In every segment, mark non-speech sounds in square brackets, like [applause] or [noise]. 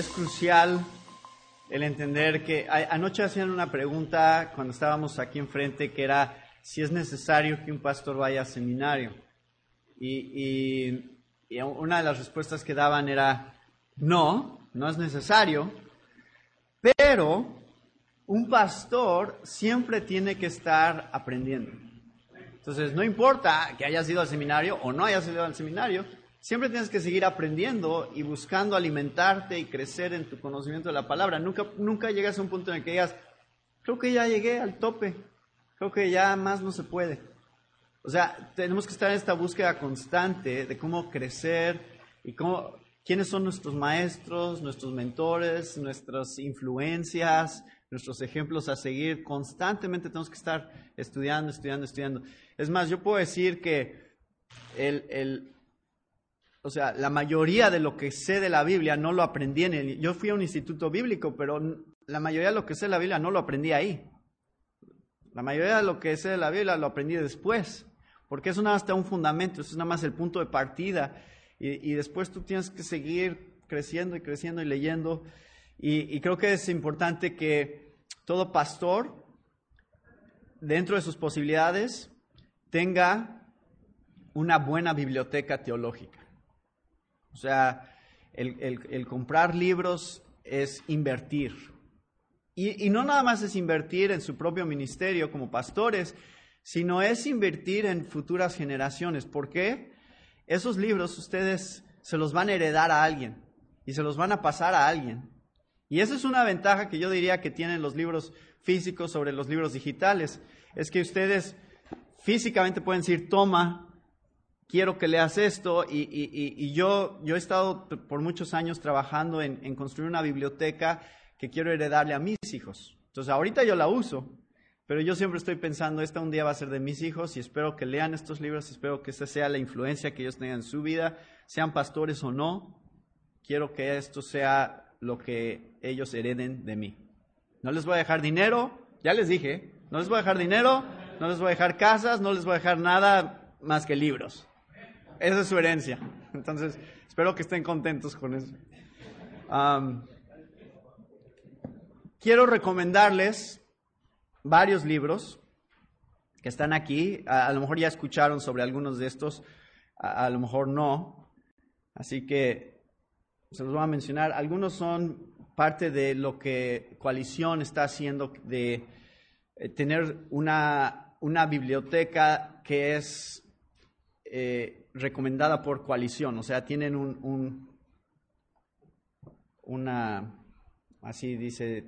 es crucial el entender que anoche hacían una pregunta cuando estábamos aquí enfrente que era si es necesario que un pastor vaya a seminario. Y, una de las respuestas que daban era no, no es necesario, pero un pastor siempre tiene que estar aprendiendo. Entonces, no importa que hayas ido al seminario o no hayas ido al seminario, siempre tienes que seguir aprendiendo y buscando alimentarte y crecer en tu conocimiento de la palabra. Nunca, nunca llegas a un punto en el que digas, creo que ya llegué al tope, creo que ya más no se puede. O sea, tenemos que estar en esta búsqueda constante de cómo crecer y cómo, quiénes son nuestros maestros, nuestros mentores, nuestras influencias, nuestros ejemplos a seguir. Constantemente tenemos que estar estudiando, estudiando, estudiando. Es más, yo puedo decir que el, el, o sea, la mayoría de lo que sé de la Biblia no lo aprendí en el... Yo fui a un instituto bíblico, pero la mayoría de lo que sé de la Biblia no lo aprendí ahí. La mayoría de lo que sé de la Biblia lo aprendí después, porque eso nada más está un fundamento, eso es nada más el punto de partida. Y, y después tú tienes que seguir creciendo y creciendo y leyendo. Y, creo que es importante que todo pastor, dentro de sus posibilidades, tenga una buena biblioteca teológica. O sea, el, comprar libros es invertir. Y, y, no nada más es invertir en su propio ministerio como pastores, sino es invertir en futuras generaciones. ¿Por qué? Esos libros ustedes se los van a heredar a alguien y se los van a pasar a alguien. Y esa es una ventaja que yo diría que tienen los libros físicos sobre los libros digitales. Es que ustedes físicamente pueden decir, toma, quiero que leas esto. Y, yo, he estado por muchos años trabajando en, en construir una biblioteca que quiero heredarle a mis hijos. Entonces, ahorita yo la uso, pero yo siempre estoy pensando, esta un día va a ser de mis hijos y espero que lean estos libros, espero que esta sea la influencia que ellos tengan en su vida, sean pastores o no. Quiero que esto sea lo que ellos hereden de mí. No les voy a dejar dinero, ya les dije, no les voy a dejar dinero, no les voy a dejar casas, no les voy a dejar nada más que libros. Esa es su herencia. Entonces, espero que estén contentos con eso. quiero recomendarles varios libros que están aquí. A, lo mejor ya escucharon sobre algunos de estos, a lo mejor no. Así que se los voy a mencionar. Algunos son parte de lo que Coalición está haciendo de eh, tener una, una, biblioteca que es eh, recomendada por Coalición. O sea, tienen un, un, una, así dice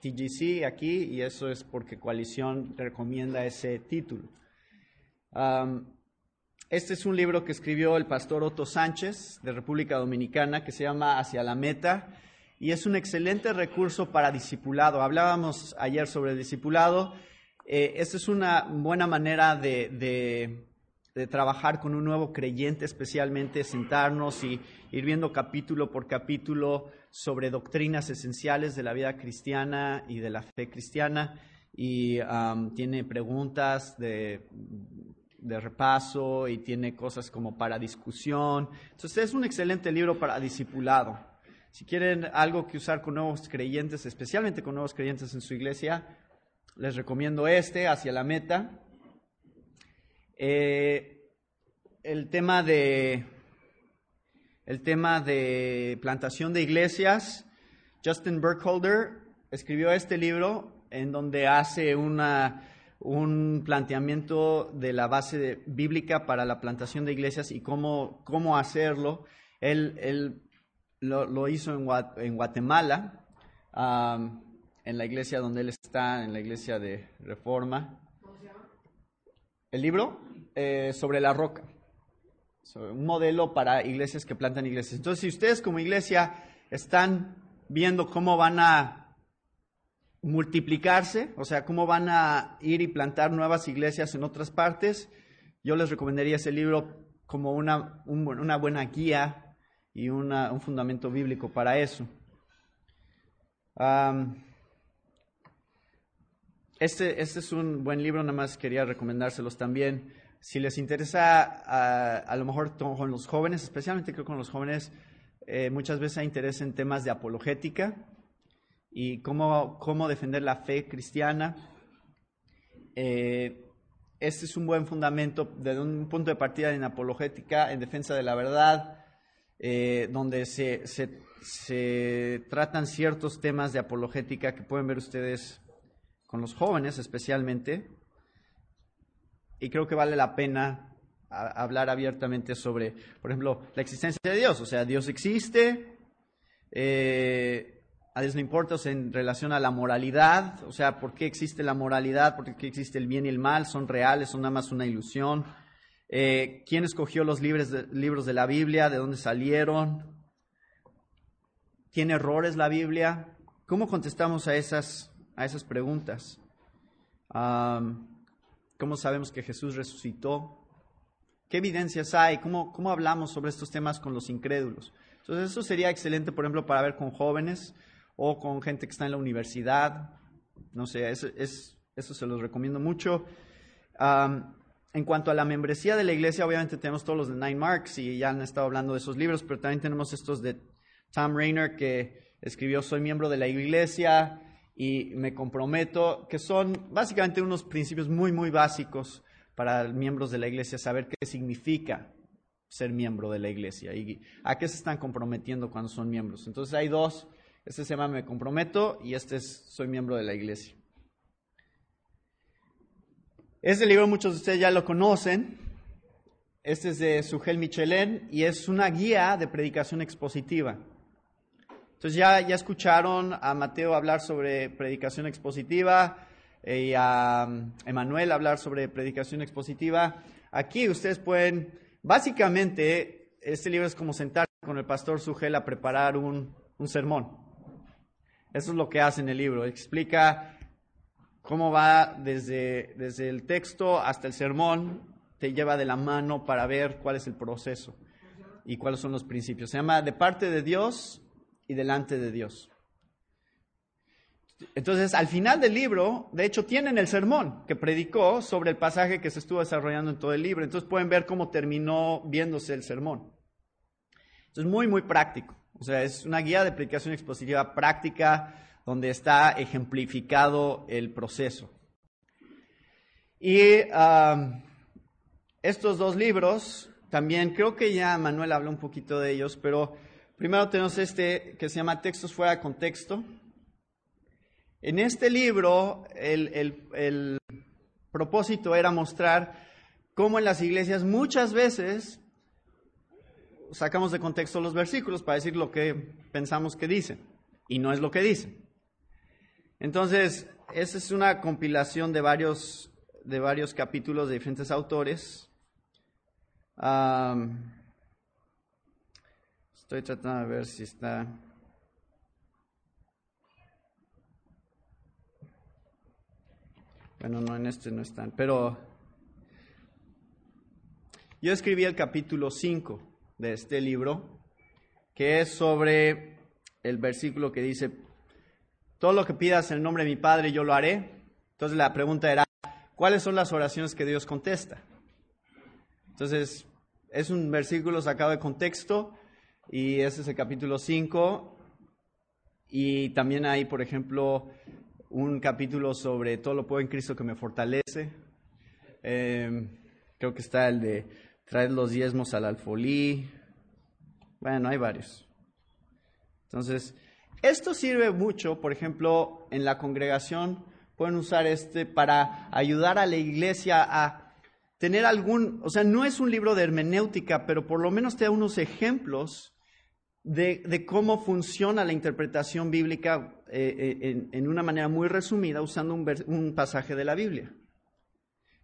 TGC aquí, y eso es porque Coalición recomienda ese título. Este es un libro que escribió el pastor Otto Sánchez de República Dominicana que se llama Hacia la Meta y es un excelente recurso para discipulado. Hablábamos ayer sobre discipulado. Eh, esta es una buena manera de, trabajar con un nuevo creyente, especialmente sentarnos y ir viendo capítulo por capítulo sobre doctrinas esenciales de la vida cristiana y de la fe cristiana. Y tiene preguntas de de repaso y tiene cosas como para discusión. Entonces es un excelente libro para discipulado. Si quieren algo que usar con nuevos creyentes, especialmente con nuevos creyentes en su iglesia, les recomiendo este, Hacia la Meta. Eh, el tema de el tema de plantación de iglesias, Justin Burkholder escribió este libro en donde hace una un planteamiento de la base bíblica para la plantación de iglesias y cómo, cómo hacerlo. Él, él lo, hizo en, Guatemala, en la iglesia donde él está, en la iglesia de Reforma. ¿Cómo se llama? El libro eh, sobre la roca. un modelo para iglesias que plantan iglesias. Entonces, si ustedes como iglesia están viendo cómo van a multiplicarse, o sea, cómo van a ir y plantar nuevas iglesias en otras partes, yo les recomendaría ese libro como una, una buena guía y un fundamento bíblico para eso. este, este es un buen libro, nada más quería recomendárselos también. Si les interesa, a, a lo mejor con los jóvenes, especialmente creo con los jóvenes, eh, muchas veces hay interés en temas de apologética y cómo, cómo defender la fe cristiana. Eh, este es un buen fundamento desde un punto de partida en apologética, en defensa de la verdad, eh, donde se, se, se, tratan ciertos temas de apologética que pueden ver ustedes con los jóvenes especialmente. Y creo que vale la pena hablar abiertamente sobre, por ejemplo, la existencia de Dios. O sea, Dios existe, eh, a Dios no importa en relación a la moralidad, o sea, ¿por qué existe la moralidad? ¿Por qué existe el bien y el mal? ¿Son reales? ¿Son nada más una ilusión? Eh, ¿Quién escogió los libros de, libros de la Biblia? ¿De dónde salieron? ¿Tiene errores la Biblia? ¿Cómo contestamos a esas, a esas preguntas? ¿Cómo sabemos que Jesús resucitó? ¿Qué evidencias hay? ¿Cómo, ¿Cómo hablamos sobre estos temas con los incrédulos? Entonces, eso sería excelente, por ejemplo, para ver con jóvenes o con gente que está en la universidad. No sé, es, eso se los recomiendo mucho. en cuanto a la membresía de la iglesia, obviamente tenemos todos los de Nine Marks y ya han estado hablando de esos libros, pero también tenemos estos de Tom Rainer que escribió Soy miembro de la iglesia y me comprometo, que son básicamente unos principios muy, muy básicos para miembros de la iglesia, saber qué significa ser miembro de la iglesia y a qué se están comprometiendo cuando son miembros. Entonces hay dos este se llama Me Comprometo y este es Soy miembro de la iglesia. Este libro muchos de ustedes ya lo conocen. Este es de Sugel Michelin y es una guía de predicación expositiva. Entonces ya, ya escucharon a Mateo hablar sobre predicación expositiva eh, y a um, Emanuel hablar sobre predicación expositiva. Aquí ustedes pueden, básicamente, este libro es como sentarse con el pastor Sugel a preparar un, un sermón. Eso es lo que hace en el libro. Explica cómo va desde, desde el texto hasta el sermón, te lleva de la mano para ver cuál es el proceso y cuáles son los principios. Se llama de parte de Dios y delante de Dios. Entonces, al final del libro, de hecho, tienen el sermón que predicó sobre el pasaje que se estuvo desarrollando en todo el libro. Entonces pueden ver cómo terminó viéndose el sermón. Entonces, muy, muy práctico. O sea, es una guía de predicación expositiva práctica donde está ejemplificado el proceso. Y estos dos libros, también creo que ya Manuel habló un poquito de ellos, pero primero tenemos este que se llama Textos fuera de contexto. En este libro el propósito era mostrar cómo en las iglesias muchas veces sacamos de contexto los versículos para decir lo que pensamos que dicen y no es lo que dicen. Entonces, esa es una compilación de varios, de varios capítulos de diferentes autores. Estoy tratando de ver si está... Bueno, no, en este no están, pero yo escribí el capítulo 5 de este libro, que es sobre el versículo que dice, todo lo que pidas en el nombre de mi Padre yo lo haré. Entonces la pregunta era, ¿cuáles son las oraciones que Dios contesta? Entonces, es un versículo sacado de contexto y ese es el capítulo 5. Y también hay, por ejemplo, un capítulo sobre todo lo puedo en Cristo que me fortalece. Eh, creo que está el de traer los diezmos al alfolí. Bueno, hay varios. Entonces, esto sirve mucho, por ejemplo, en la congregación pueden usar este para ayudar a la iglesia a tener algún, o sea, no es un libro de hermenéutica, pero por lo menos te da unos ejemplos de, cómo funciona la interpretación bíblica eh, eh, en, una manera muy resumida usando un pasaje de la Biblia.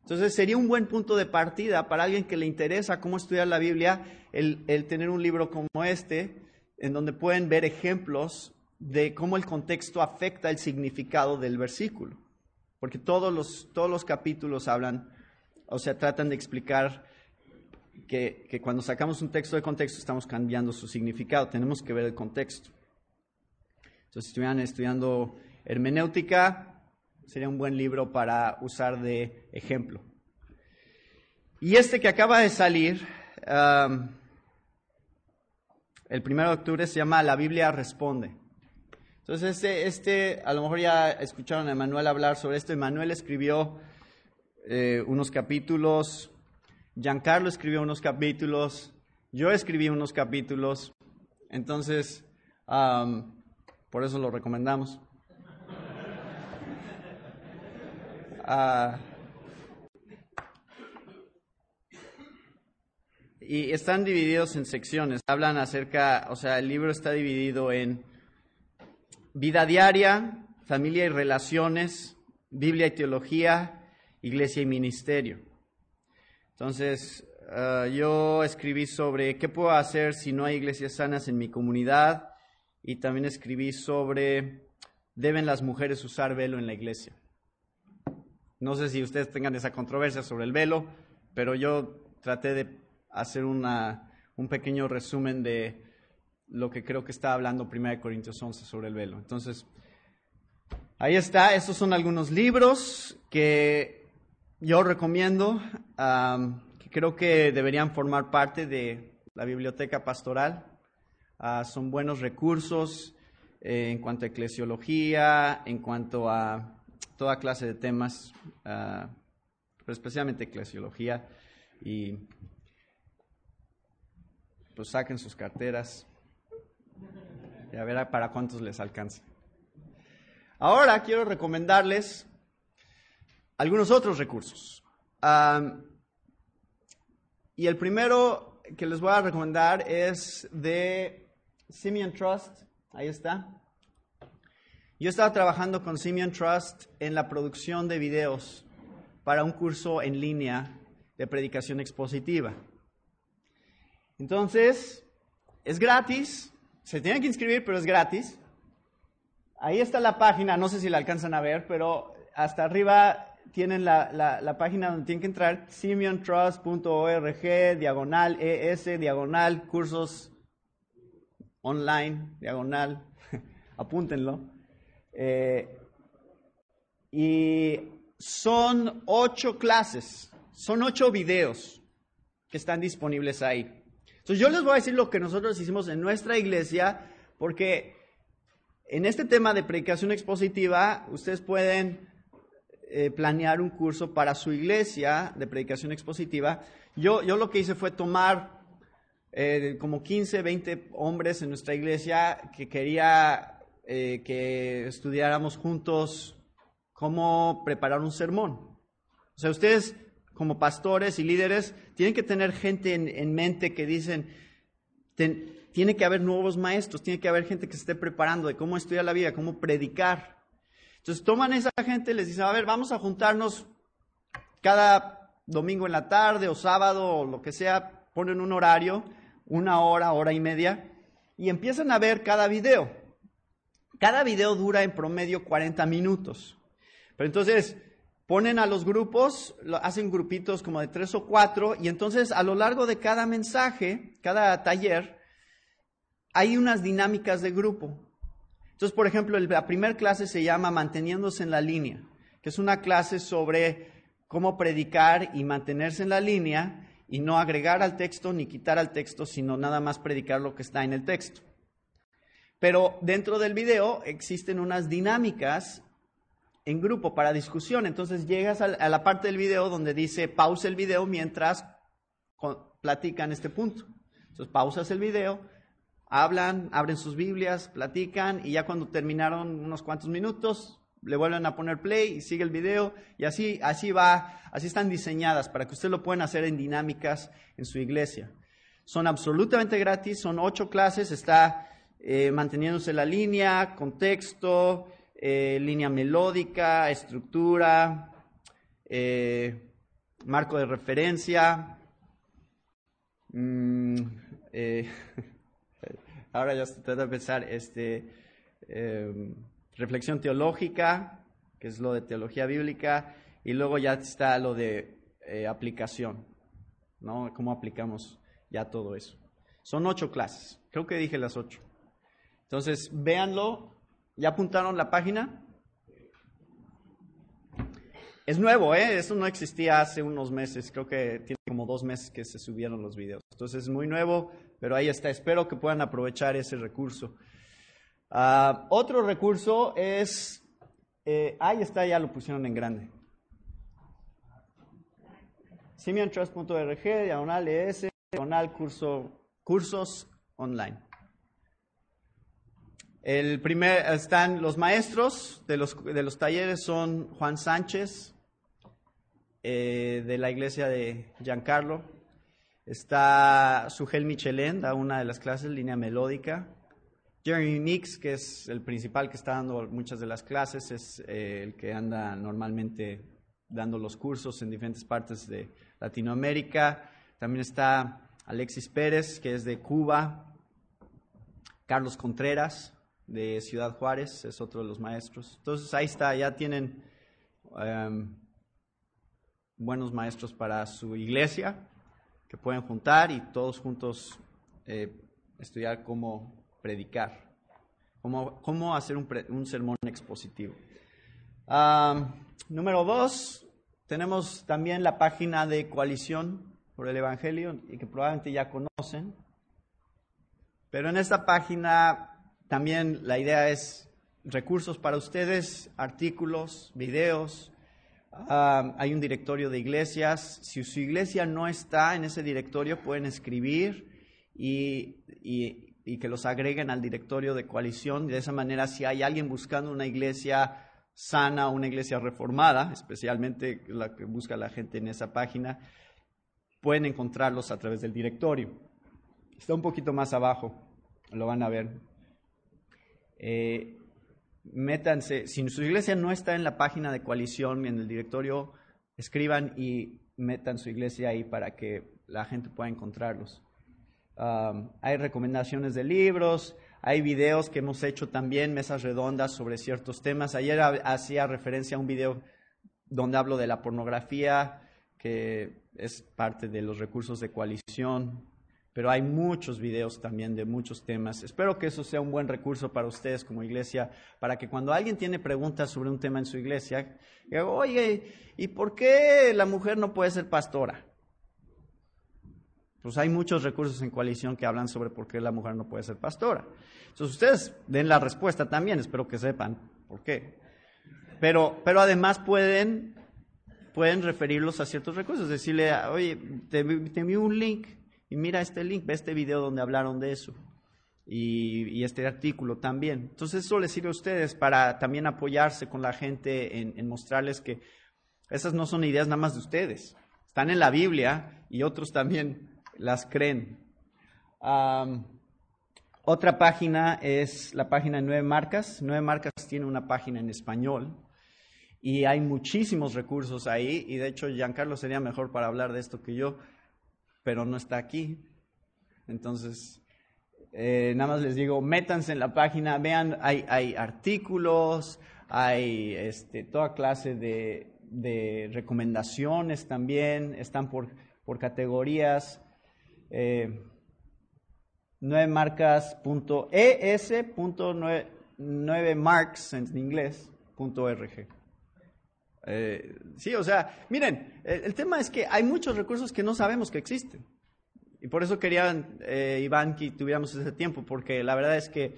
Entonces sería un buen punto de partida para alguien que le interesa cómo estudiar la Biblia, el, tener un libro como este, en donde pueden ver ejemplos de cómo el contexto afecta el significado del versículo. Porque todos los, todos los capítulos hablan, o sea, tratan de explicar que, cuando sacamos un texto de contexto estamos cambiando su significado, tenemos que ver el contexto. Entonces, si estuvieran estudiando hermenéutica, sería un buen libro para usar de ejemplo. Y este que acaba de salir, el primero de octubre se llama La Biblia Responde. Entonces, este, este a lo mejor ya escucharon a Emanuel hablar sobre esto. Emanuel escribió eh, unos capítulos, Giancarlo escribió unos capítulos, yo escribí unos capítulos. Entonces, por eso lo recomendamos. Ah, y están divididos en secciones. Hablan acerca, o sea, el libro está dividido en vida diaria, familia y relaciones, Biblia y teología, iglesia y ministerio. Entonces, ah, yo escribí sobre qué puedo hacer si no hay iglesias sanas en mi comunidad y también escribí sobre deben las mujeres usar velo en la iglesia. No sé si ustedes tengan esa controversia sobre el velo, pero yo traté de hacer una, un pequeño resumen de lo que creo que está hablando 1 Corintios 11 sobre el velo. Entonces, ahí está, estos son algunos libros que yo recomiendo, que creo que deberían formar parte de la biblioteca pastoral. Ah, son buenos recursos eh, en cuanto a eclesiología, en cuanto a toda clase de temas, uh, pero especialmente eclesiología, y pues saquen sus carteras y a ver para cuántos les alcanza. Ahora quiero recomendarles algunos otros recursos. y el primero que les voy a recomendar es de Simeon Trust. Ahí está. Yo estaba trabajando con Simeon Trust en la producción de videos para un curso en línea de predicación expositiva. Entonces, es gratis, se tienen que inscribir, pero es gratis. Ahí está la página, no sé si la alcanzan a ver, pero hasta arriba tienen la, página donde tienen que entrar, simeontrust.org, diagonal ES, diagonal cursos online, diagonal, [laughs] apúntenlo. Eh, y son ocho clases, son ocho videos que están disponibles ahí. Entonces yo les voy a decir lo que nosotros hicimos en nuestra iglesia, porque en este tema de predicación expositiva, ustedes pueden eh, planear un curso para su iglesia de predicación expositiva. Yo, yo lo que hice fue tomar eh, como 15, 20 hombres en nuestra iglesia que quería eh, que estudiáramos juntos cómo preparar un sermón. O sea, ustedes como pastores y líderes tienen que tener gente en, mente que dicen, tiene que haber nuevos maestros, tiene que haber gente que se esté preparando de cómo estudiar la vida, cómo predicar. Entonces toman esa gente y les dicen, a ver, vamos a juntarnos cada domingo en la tarde o sábado o lo que sea, ponen un horario, una hora, hora y media, y empiezan a ver cada video. Cada video dura en promedio 40 minutos. Pero entonces ponen a los grupos, hacen grupitos como de tres o cuatro, y entonces a lo largo de cada mensaje, cada taller, hay unas dinámicas de grupo. Entonces, por ejemplo, la primera clase se llama Manteniéndose en la línea, que es una clase sobre cómo predicar y mantenerse en la línea y no agregar al texto ni quitar al texto, sino nada más predicar lo que está en el texto. Pero dentro del video existen unas dinámicas en grupo para discusión. Entonces llegas a la parte del video donde dice pausa el video mientras platican este punto. Entonces pausas el video, hablan, abren sus Biblias, platican y ya cuando terminaron unos cuantos minutos le vuelven a poner play y sigue el video y así, así va, así están diseñadas para que ustedes lo puedan hacer en dinámicas en su iglesia. Son absolutamente gratis, son ocho clases, está eh, manteniéndose la línea, contexto, eh, línea melódica, estructura, eh, marco de referencia. Mm, [laughs] ahora ya se trata de pensar, este, reflexión teológica, que es lo de teología bíblica, y luego ya está lo de aplicación, ¿no? ¿Cómo aplicamos ya todo eso? Son ocho clases, creo que dije las ocho. Entonces, véanlo. ¿Ya apuntaron la página? Es nuevo, ¿eh? Eso no existía hace unos meses. Creo que tiene como dos meses que se subieron los videos. Entonces es muy nuevo, pero ahí está. Espero que puedan aprovechar ese recurso. Ah, otro recurso es, eh, ahí está, ya lo pusieron en grande. SimianTrust.org, diagonal ES, diagonal curso, cursos online. El primer, están los maestros de los, de los talleres son Juan Sánchez, eh, de la iglesia de Giancarlo. Está Sugel Michelén, da una de las clases, línea melódica. Jeremy Nix, que es el principal que está dando muchas de las clases, es eh, el que anda normalmente dando los cursos en diferentes partes de Latinoamérica. También está Alexis Pérez, que es de Cuba. Carlos Contreras, de Ciudad Juárez, es otro de los maestros. Entonces ahí está, ya tienen em, buenos maestros para su iglesia que pueden juntar y todos juntos eh, estudiar cómo predicar, cómo, cómo hacer un, sermón expositivo. número dos, tenemos también la página de coalición por el Evangelio y que probablemente ya conocen. Pero en esta página también la idea es recursos para ustedes, artículos, videos. Ah, hay un directorio de iglesias. Si su iglesia no está en ese directorio, pueden escribir y, que los agreguen al directorio de coalición. De esa manera, si hay alguien buscando una iglesia sana, una iglesia reformada, especialmente la que busca la gente en esa página, pueden encontrarlos a través del directorio. Está un poquito más abajo, lo van a ver. Eh, métanse, si su iglesia no está en la página de coalición, en el directorio, escriban y metan su iglesia ahí para que la gente pueda encontrarlos. hay recomendaciones de libros, hay videos que hemos hecho también, mesas redondas sobre ciertos temas. Ayer hacía referencia a un video donde hablo de la pornografía, que es parte de los recursos de coalición pero hay muchos videos también de muchos temas. Espero que eso sea un buen recurso para ustedes como iglesia, para que cuando alguien tiene preguntas sobre un tema en su iglesia, diga, oye, ¿y por qué la mujer no puede ser pastora? Pues hay muchos recursos en coalición que hablan sobre por qué la mujer no puede ser pastora. Entonces ustedes den la respuesta también, espero que sepan por qué. Pero, pero además pueden, pueden referirlos a ciertos recursos, decirle, oye, te, te envío un link y mira este link, ve este video donde hablaron de eso. Y, este artículo también. Entonces eso les sirve a ustedes para también apoyarse con la gente en, mostrarles que esas no son ideas nada más de ustedes. Están en la Biblia y otros también las creen. otra página es la página de Nueve Marcas. Nueve Marcas tiene una página en español y hay muchísimos recursos ahí y de hecho Giancarlo sería mejor para hablar de esto que yo pero no está aquí. Entonces, eh, nada más les digo, métanse en la página, vean, hay, hay artículos, hay este, toda clase de, recomendaciones también, están por, por categorías. Eh, 9 marcas.es.9 marks en inglés, punto .rg. Eh, sí, o sea, miren, el, tema es que hay muchos recursos que no sabemos que existen. Y por eso querían, eh, Iván, que tuviéramos ese tiempo, porque la verdad es que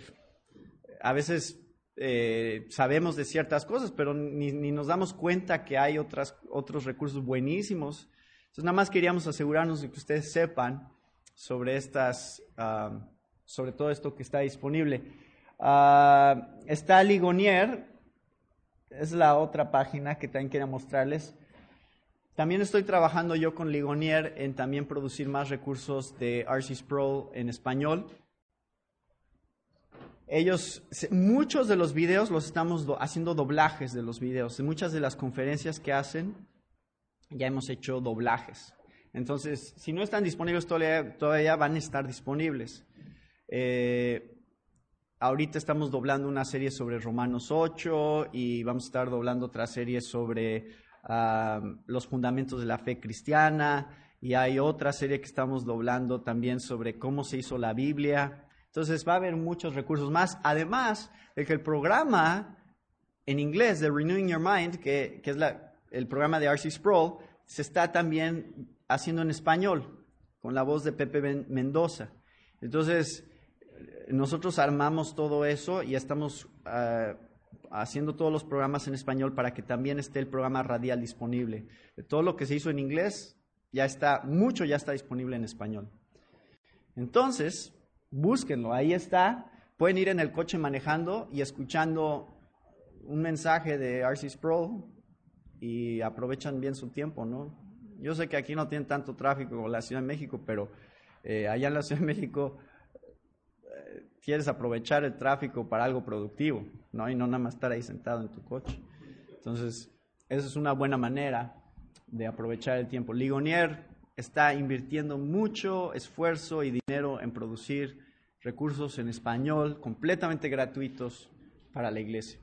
a veces eh, sabemos de ciertas cosas, pero ni, nos damos cuenta que hay otras, otros recursos buenísimos. Entonces, nada más queríamos asegurarnos de que ustedes sepan sobre estas, ah, sobre todo esto que está disponible. Ah, está Ligonier, es la otra página que también quería mostrarles. También estoy trabajando yo con Ligonier en también producir más recursos de RCS Pro en español. Ellos, muchos de los videos los estamos haciendo doblajes de los videos. En muchas de las conferencias que hacen, ya hemos hecho doblajes. Entonces, si no están disponibles todavía, todavía van a estar disponibles. Eh, Ahorita estamos doblando una serie sobre Romanos 8 y vamos a estar doblando otra serie sobre ah, los fundamentos de la fe cristiana y hay otra serie que estamos doblando también sobre cómo se hizo la Biblia. Entonces va a haber muchos recursos más, además el programa en inglés de Renewing Your Mind, que, es el programa de RC Sproul se está también haciendo en español, con la voz de Pepe Mendoza. Entonces, nosotros armamos todo eso y estamos ah, haciendo todos los programas en español para que también esté el programa radial disponible. Todo lo que se hizo en inglés ya está, mucho ya está disponible en español. Entonces, búsquenlo, ahí está. Pueden ir en el coche manejando y escuchando un mensaje de RC Pro y aprovechan bien su tiempo, ¿no? Yo sé que aquí no tienen tanto tráfico como la Ciudad de México, pero eh, allá en la Ciudad de México quieres aprovechar el tráfico para algo productivo, ¿no? Y no nada más estar ahí sentado en tu coche. Entonces, esa es una buena manera de aprovechar el tiempo. Ligonier está invirtiendo mucho esfuerzo y dinero en producir recursos en español completamente gratuitos para la iglesia.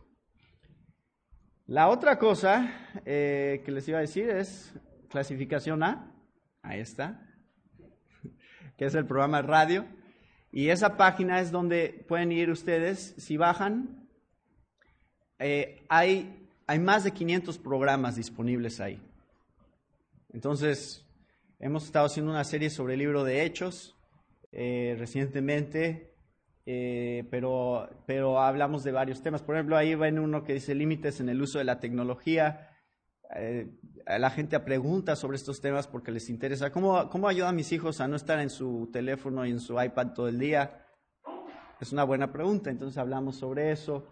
La otra cosa eh, que les iba a decir es clasificación A, ahí está, [laughs] que es el programa de radio. Y esa página es donde pueden ir ustedes, si bajan, eh, hay, hay más de 500 programas disponibles ahí. Entonces, hemos estado haciendo una serie sobre el libro de Hechos eh, recientemente, eh, pero, pero hablamos de varios temas. Por ejemplo, ahí ven uno que dice límites en el uso de la tecnología. Eh, la gente pregunta sobre estos temas porque les interesa. ¿Cómo, ¿Cómo ayuda a mis hijos a no estar en su teléfono y en su iPad todo el día? Es una buena pregunta, entonces hablamos sobre eso.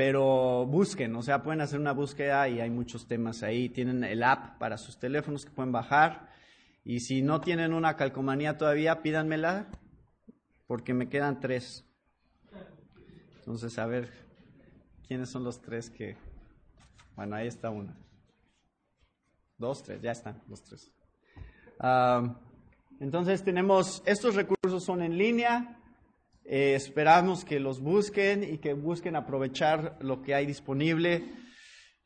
Pero busquen, o sea, pueden hacer una búsqueda y hay muchos temas ahí. Tienen el app para sus teléfonos que pueden bajar. Y si no tienen una calcomanía todavía, pídanmela, porque me quedan tres. Entonces, a ver, ¿quiénes son los tres que... Bueno, ahí está una. Dos, tres, ya están los tres. entonces tenemos, estos recursos son en línea, eh, esperamos que los busquen y que busquen aprovechar lo que hay disponible.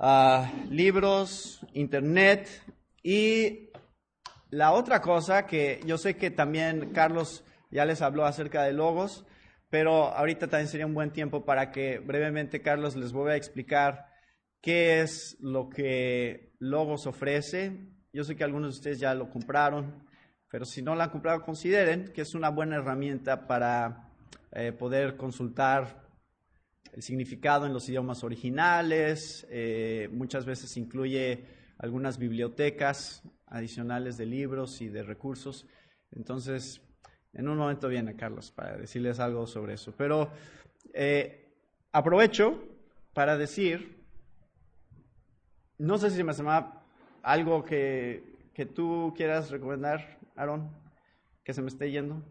Ah, libros, internet y la otra cosa que yo sé que también Carlos ya les habló acerca de logos, pero ahorita también sería un buen tiempo para que brevemente Carlos les vuelva a explicar qué es lo que Logos ofrece. Yo sé que algunos de ustedes ya lo compraron, pero si no lo han comprado, consideren que es una buena herramienta para eh, poder consultar el significado en los idiomas originales, eh, muchas veces incluye algunas bibliotecas adicionales de libros y de recursos. Entonces, en un momento viene Carlos para decirles algo sobre eso. Pero eh, aprovecho para decir, no sé si me llama algo que, que tú quieras recomendar, Aaron, que se me esté yendo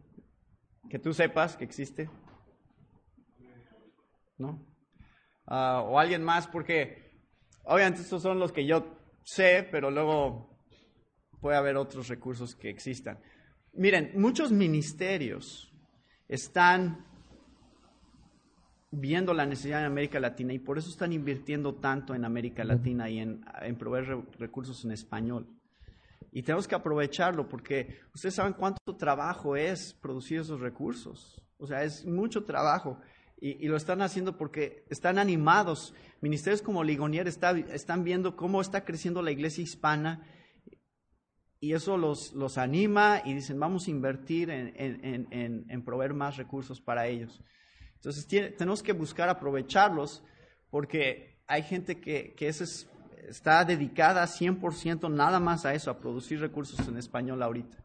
que tú sepas que existe? ¿No? Ah, o alguien más, porque obviamente estos son los que yo sé, pero luego puede haber otros recursos que existan. Miren, muchos ministerios están viendo la necesidad en América Latina y por eso están invirtiendo tanto en América Latina y en, en proveer recursos en español. Y tenemos que aprovecharlo porque ustedes saben cuánto trabajo es producir esos recursos. O sea, es mucho trabajo. Y, lo están haciendo porque están animados. Ministerios como Ligonier están viendo cómo está creciendo la iglesia hispana y eso los, los anima y dicen, vamos a invertir en, en, en, proveer más recursos para ellos. Entonces tenemos que buscar aprovecharlos porque hay gente que, que es está dedicada 100% nada más a eso, a producir recursos en español ahorita.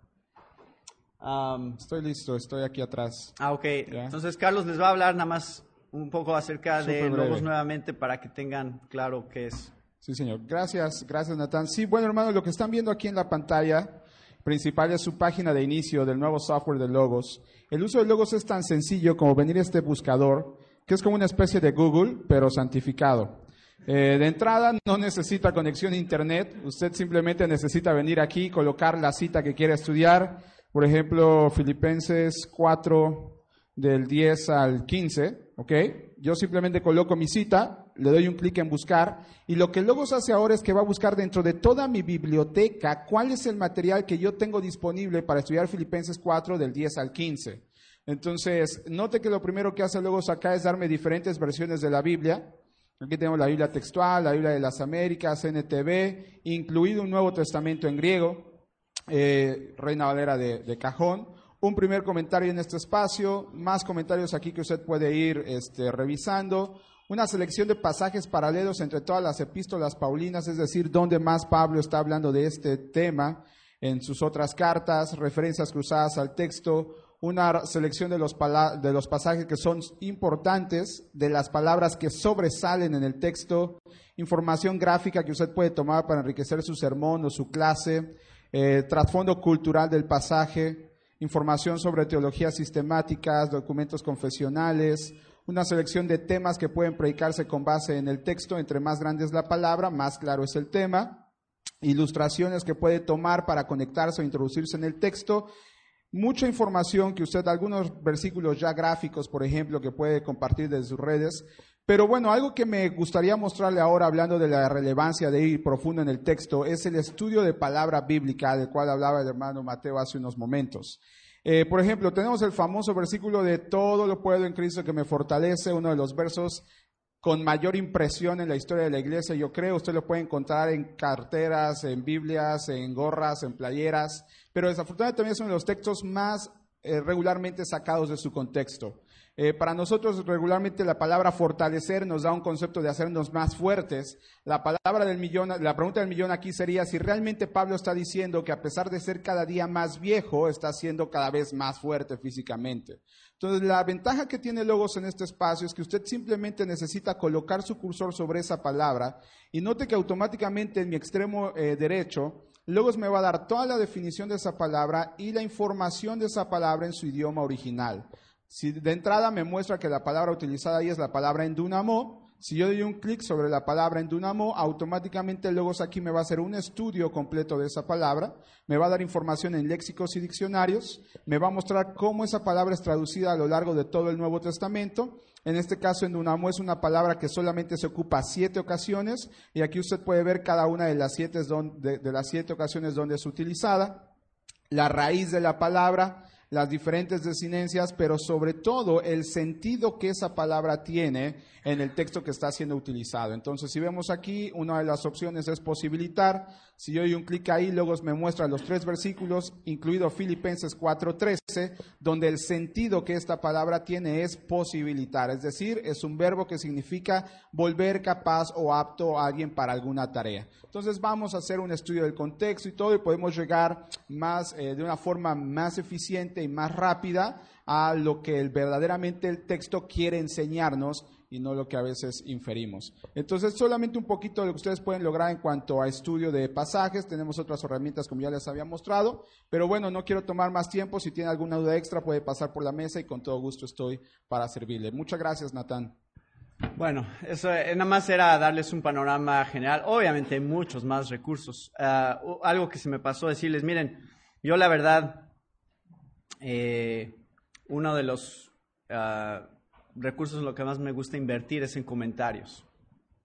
estoy listo, estoy aquí atrás. Ah, ok. Entonces Carlos les va a hablar nada más un poco acerca de Logos nuevamente para que tengan claro qué es. Sí, señor. Gracias, gracias, Natán. Sí, bueno, hermano, lo que están viendo aquí en la pantalla principal es su página de inicio del nuevo software de Logos. El uso de Logos es tan sencillo como venir a este buscador, que es como una especie de Google, pero santificado. Eh, de entrada, no necesita conexión a Internet. Usted simplemente necesita venir aquí, colocar la cita que quiere estudiar. Por ejemplo, Filipenses 4 del 10 al 15, ¿ok? Yo simplemente coloco mi cita, le doy un clic en buscar y lo que Logos hace ahora es que va a buscar dentro de toda mi biblioteca cuál es el material que yo tengo disponible para estudiar Filipenses 4 del 10 al 15. Entonces, note que lo primero que hace Logos acá es darme diferentes versiones de la Biblia Aquí tenemos la Biblia textual, la Biblia de las Américas, NTV, incluido un Nuevo Testamento en griego, eh, Reina Valera de, cajón. Un primer comentario en este espacio, más comentarios aquí que usted puede ir este, revisando. Una selección de pasajes paralelos entre todas las epístolas paulinas, es decir, donde más Pablo está hablando de este tema en sus otras cartas, referencias cruzadas al texto, una selección de los, pasajes que son importantes, de las palabras que sobresalen en el texto, información gráfica que usted puede tomar para enriquecer su sermón o su clase, eh, trasfondo cultural del pasaje, información sobre teologías sistemáticas, documentos confesionales, una selección de temas que pueden predicarse con base en el texto. Entre más grande es la palabra, más claro es el tema. Ilustraciones que puede tomar para conectarse o introducirse en el texto mucha información que usted, algunos versículos ya gráficos, por ejemplo, que puede compartir desde sus redes. Pero bueno, algo que me gustaría mostrarle ahora, hablando de la relevancia de ir profundo en el texto, es el estudio de palabra bíblica, del cual hablaba el hermano Mateo hace unos momentos. Eh, por ejemplo, tenemos el famoso versículo de todo lo puedo en Cristo que me fortalece, uno de los versos con mayor impresión en la historia de la iglesia, yo creo. Usted lo puede encontrar en carteras, en Biblias, en gorras, en playeras, pero desafortunadamente también es uno de los textos más eh, regularmente sacados de su contexto. Eh, para nosotros regularmente la palabra fortalecer nos da un concepto de hacernos más fuertes. La palabra del millón, la pregunta del millón aquí sería si realmente Pablo está diciendo que a pesar de ser cada día más viejo, está siendo cada vez más fuerte físicamente. Entonces, la ventaja que tiene Logos en este espacio es que usted simplemente necesita colocar su cursor sobre esa palabra y note que automáticamente en mi extremo eh, derecho, Logos me va a dar toda la definición de esa palabra y la información de esa palabra en su idioma original. Si de entrada me muestra que la palabra utilizada ahí es la palabra en Dunamo, si yo doy un clic sobre la palabra en Dunamo, automáticamente luego aquí me va a hacer un estudio completo de esa palabra, me va a dar información en léxicos y diccionarios, me va a mostrar cómo esa palabra es traducida a lo largo de todo el Nuevo Testamento. En este caso, en Dunamo es una palabra que solamente se ocupa siete ocasiones y aquí usted puede ver cada una de las siete ocasiones donde es utilizada, la raíz de la palabra, las diferentes desinencias, pero sobre todo el sentido que esa palabra tiene en el texto que está siendo utilizado. Entonces, si vemos aquí, una de las opciones es posibilitar. Si yo doy un clic ahí, luego me muestra los tres versículos, incluido Filipenses 4:13, donde el sentido que esta palabra tiene es posibilitar, es decir, es un verbo que significa volver capaz o apto a alguien para alguna tarea. Entonces, vamos a hacer un estudio del contexto y todo y podemos llegar más eh, de una forma más eficiente y más rápida a lo que verdaderamente el texto quiere enseñarnos y no lo que a veces inferimos. Entonces, solamente un poquito de lo que ustedes pueden lograr en cuanto a estudio de pasajes. Tenemos otras herramientas como ya les había mostrado, pero bueno, no quiero tomar más tiempo. Si tiene alguna duda extra, puede pasar por la mesa y con todo gusto estoy para servirle. Muchas gracias, Natán. Bueno, eso eh, nada más era darles un panorama general. Obviamente hay muchos más recursos. Ah, algo que se me pasó decirles, miren, yo la verdad, eh, uno de los uh, recursos lo que más me gusta invertir es en comentarios.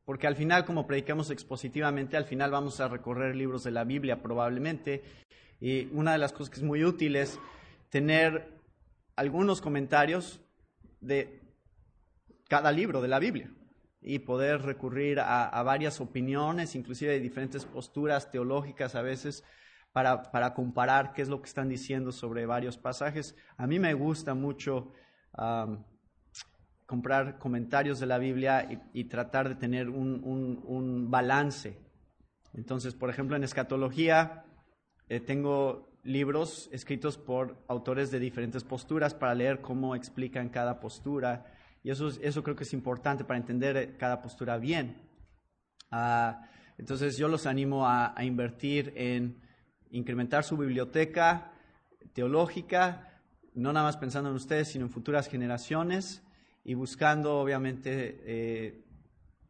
Porque al final, como predicamos expositivamente, al final vamos a recorrer libros de la Biblia probablemente. Y una de las cosas que es muy útil es tener algunos comentarios de cada libro de la Biblia y poder recurrir a, varias opiniones, inclusive de diferentes posturas teológicas a veces, para, para, comparar qué es lo que están diciendo sobre varios pasajes. A mí me gusta mucho comprar comentarios de la Biblia y, tratar de tener un, balance. Entonces, por ejemplo, en escatología eh, tengo libros escritos por autores de diferentes posturas para leer cómo explican cada postura. Y eso, eso creo que es importante para entender eh, cada postura bien. Ah, entonces yo los animo a, invertir en incrementar su biblioteca teológica, no nada más pensando en ustedes, sino en futuras generaciones y buscando obviamente eh,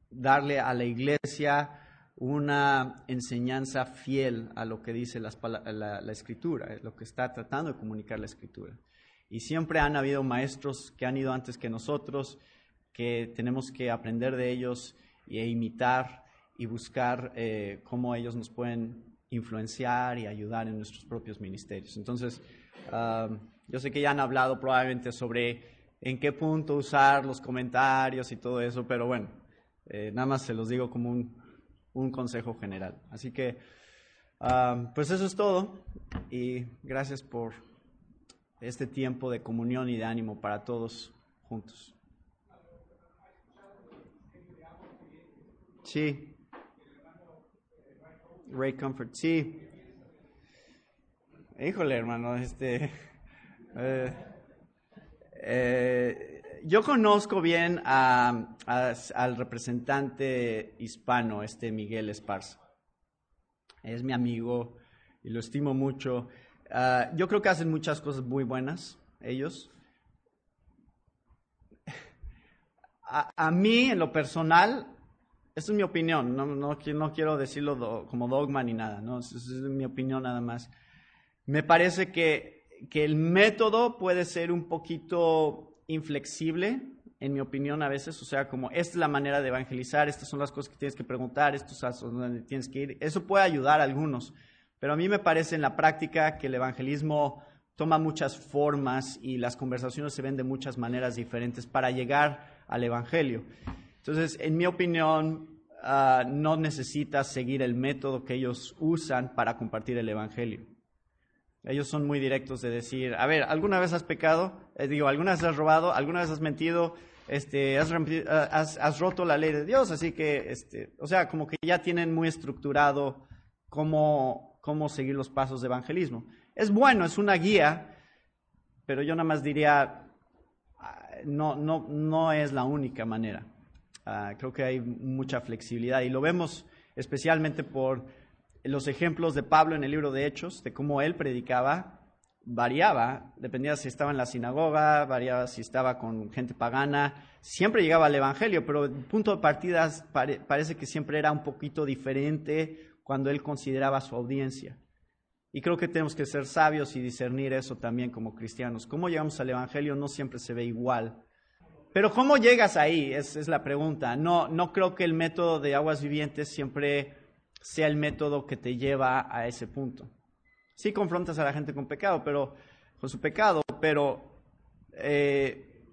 darle a la iglesia una enseñanza fiel a lo que dice la, la, escritura, lo que está tratando de comunicar la escritura. Y siempre han habido maestros que han ido antes que nosotros, que tenemos que aprender de ellos e imitar y buscar eh, cómo ellos nos pueden influenciar y ayudar en nuestros propios ministerios. Entonces, ah, yo sé que ya han hablado probablemente sobre en qué punto usar los comentarios y todo eso, pero bueno, Eh, nada más se los digo como un, un consejo general. Así que, ah, pues eso es todo y gracias por este tiempo de comunión y de ánimo para todos juntos. Sí. Ray Comfort, sí. Híjole, hermano, este. Eh, eh, yo conozco bien al representante hispano, este Miguel Esparza. Es mi amigo y lo estimo mucho. Ah, yo creo que hacen muchas cosas muy buenas, ellos. A, mí, en lo personal, esa es mi opinión, no, quiero decirlo como dogma ni nada, ¿no? es mi opinión nada más. Me parece que, que el método puede ser un poquito inflexible, en mi opinión, a veces. O sea, como esta es la manera de evangelizar, estas son las cosas que tienes que preguntar, estos son donde tienes que ir. Eso puede ayudar a algunos. Pero a mí me parece en la práctica que el evangelismo toma muchas formas y las conversaciones se ven de muchas maneras diferentes para llegar al evangelio. Entonces, en mi opinión, ah, no necesitas seguir el método que ellos usan para compartir el evangelio. Ellos son muy directos de decir, a ver, ¿alguna vez has pecado? Eh, digo, ¿alguna vez has robado? ¿Alguna vez has mentido? Este, ah, has, roto la ley de Dios, así que, este, o sea, como que ya tienen muy estructurado cómo, cómo seguir los pasos de evangelismo. Es bueno, es una guía, pero yo nada más diría, ah, no, no, no es la única manera. Ah, creo que hay mucha flexibilidad y lo vemos especialmente por los ejemplos de Pablo en el libro de Hechos, de cómo él predicaba, variaba, dependía si estaba en la sinagoga, variaba si estaba con gente pagana, siempre llegaba al Evangelio, pero el punto de partida parece que siempre era un poquito diferente cuando él consideraba su audiencia. Y creo que tenemos que ser sabios y discernir eso también como cristianos. Cómo llegamos al Evangelio no siempre se ve igual. Pero ¿cómo llegas ahí? Es, es la pregunta. No, no creo que el método de aguas vivientes siempre sea el método que te lleva a ese punto. Sí confrontas a la gente con pecado, pero con su pecado, pero, eh,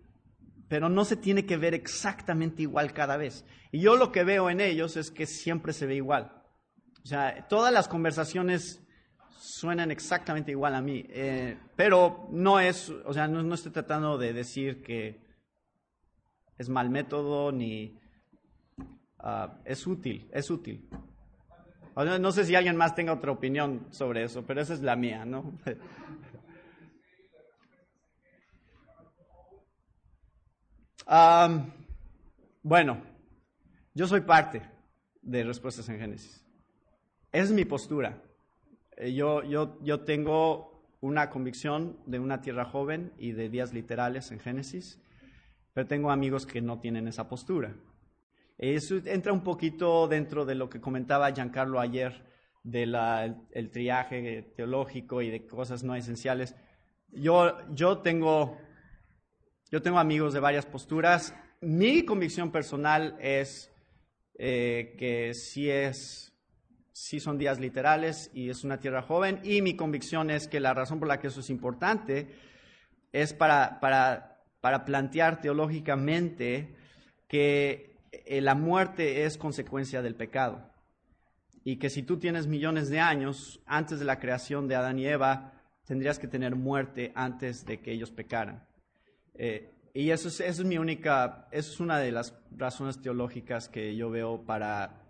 pero no se tiene que ver exactamente igual cada vez. Y yo lo que veo en ellos es que siempre se ve igual. O sea, todas las conversaciones suenan exactamente igual a mí, eh, pero no es, o sea, no, estoy tratando de decir que es mal método ni ah, es útil, es útil. No sé si alguien más tenga otra opinión sobre eso, pero esa es la mía, ¿no? [laughs] bueno, yo soy parte de Respuestas en Génesis. Es mi postura. Eh, yo, yo, yo tengo una convicción de una tierra joven y de días literales en Génesis, pero tengo amigos que no tienen esa postura. Eso entra un poquito dentro de lo que comentaba Giancarlo ayer del el triaje teológico y de cosas no esenciales. Yo, yo, tengo, yo tengo amigos de varias posturas. Mi convicción personal es eh, que sí, es, sí son días literales y es una tierra joven. Y mi convicción es que la razón por la que eso es importante es para, para, para plantear teológicamente que eh, la muerte es consecuencia del pecado. Y que si tú tienes millones de años, antes de la creación de Adán y Eva, tendrías que tener muerte antes de que ellos pecaran. Eh, y eso es, eso es mi única, eso es una de las razones teológicas que yo veo para,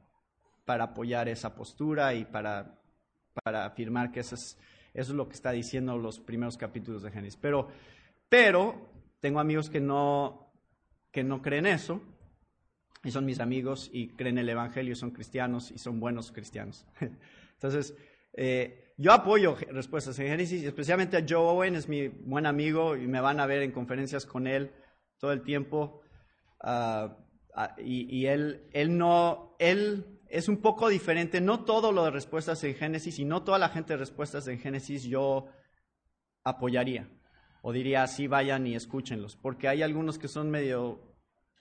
para apoyar esa postura y para, para afirmar que eso es, eso es lo que está diciendo los primeros capítulos de Génesis. Pero, pero tengo amigos que no, que no creen eso y son mis amigos y creen el Evangelio, son cristianos y son buenos cristianos. [laughs] Entonces, eh, yo apoyo respuestas en Génesis, especialmente a Joe Owen, es mi buen amigo y me van a ver en conferencias con él todo el tiempo. Ah, ah, y, él, él no, él es un poco diferente, no todo lo de respuestas en Génesis y no toda la gente de respuestas en Génesis yo apoyaría. O diría, sí, vayan y escúchenlos, porque hay algunos que son medio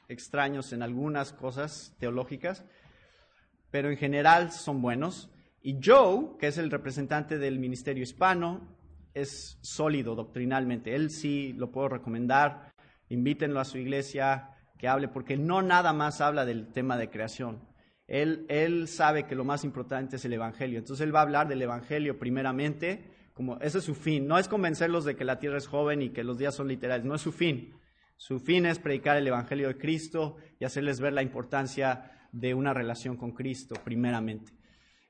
extraños en algunas cosas teológicas, pero en general son buenos. Y Joe, que es el representante del ministerio hispano, es sólido doctrinalmente. Él sí lo puedo recomendar. Invítenlo a su iglesia. que hable, porque no nada más habla del tema de creación. Él, sabe que lo más importante es el Evangelio. Entonces él va a hablar del Evangelio primeramente, como ese es su fin. No es convencerlos de que la tierra es joven y que los días son literales, no es su fin. Su fin es predicar el Evangelio de Cristo y hacerles ver la importancia de una relación con Cristo, primeramente.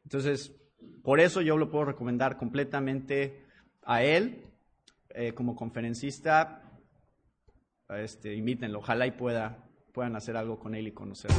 Entonces, por eso yo lo puedo recomendar completamente a él eh, como conferencista. Este, invítenlo, ojalá y pueda, puedan hacer algo con él y conocerlo.